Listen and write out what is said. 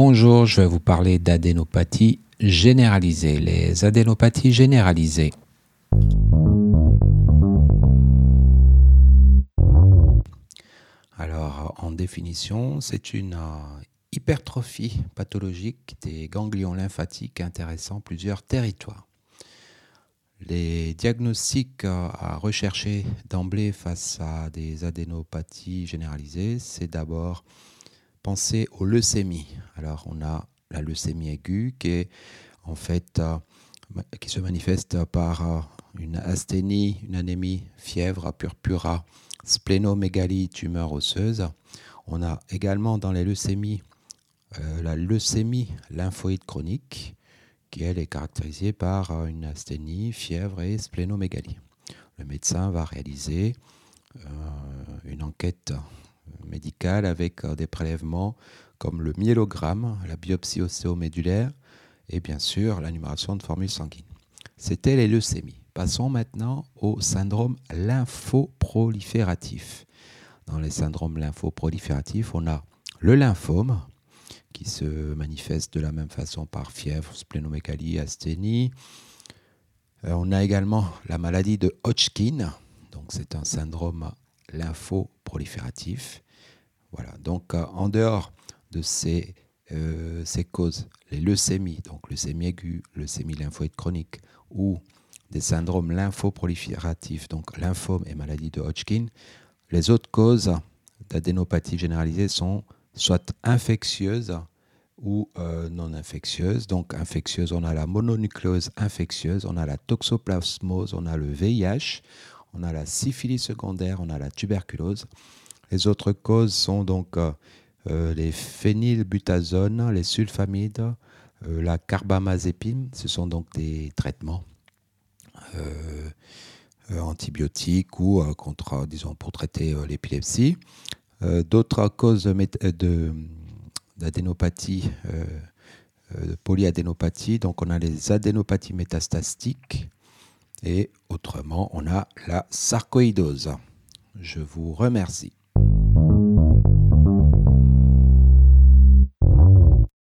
Bonjour, je vais vous parler d'adénopathie généralisée. Les adénopathies généralisées. Alors, en définition, c'est une euh, hypertrophie pathologique des ganglions lymphatiques intéressant plusieurs territoires. Les diagnostics euh, à rechercher d'emblée face à des adénopathies généralisées, c'est d'abord penser aux leucémies. Alors, on a la leucémie aiguë qui est en fait euh, qui se manifeste par euh, une asthénie, une anémie, fièvre, purpura, splénomégalie, tumeur osseuse. On a également dans les leucémies la leucémie lymphoïde chronique qui elle est caractérisée par euh, une asthénie, fièvre et splénomégalie. Le médecin va réaliser euh, une enquête médicale avec euh, des prélèvements comme le myélogramme, la biopsie osséomédulaire et bien sûr la numération de formules sanguines. C'était les leucémies. Passons maintenant au syndrome lymphoprolifératif. Dans les syndromes lymphoprolifératifs, on a le lymphome, qui se manifeste de la même façon par fièvre, splénomégalie, asthénie. Euh, on a également la maladie de Hodgkin, donc c'est un syndrome lymphoprolifératif. Voilà, donc euh, en dehors de ces, euh, ces causes, les leucémies, donc leucémie aiguë, leucémie lymphoïde chronique ou des syndromes lymphoprolifératifs, donc lymphome et maladie de Hodgkin, les autres causes d'adénopathie généralisée sont soit infectieuse ou euh, non infectieuse. Donc infectieuse, on a la mononucléose infectieuse, on a la toxoplasmose, on a le VIH, on a la syphilis secondaire, on a la tuberculose. Les autres causes sont donc euh, euh, les phénylbutazones, les sulfamides, la carbamazépine. Ce sont donc des traitements antibiotiques ou contre, disons, pour traiter l'épilepsie. Euh, d'autres causes d'adénopathie, euh, euh, polyadénopathie, donc on a les adénopathies métastastiques et autrement on a la sarcoïdose. Je vous remercie.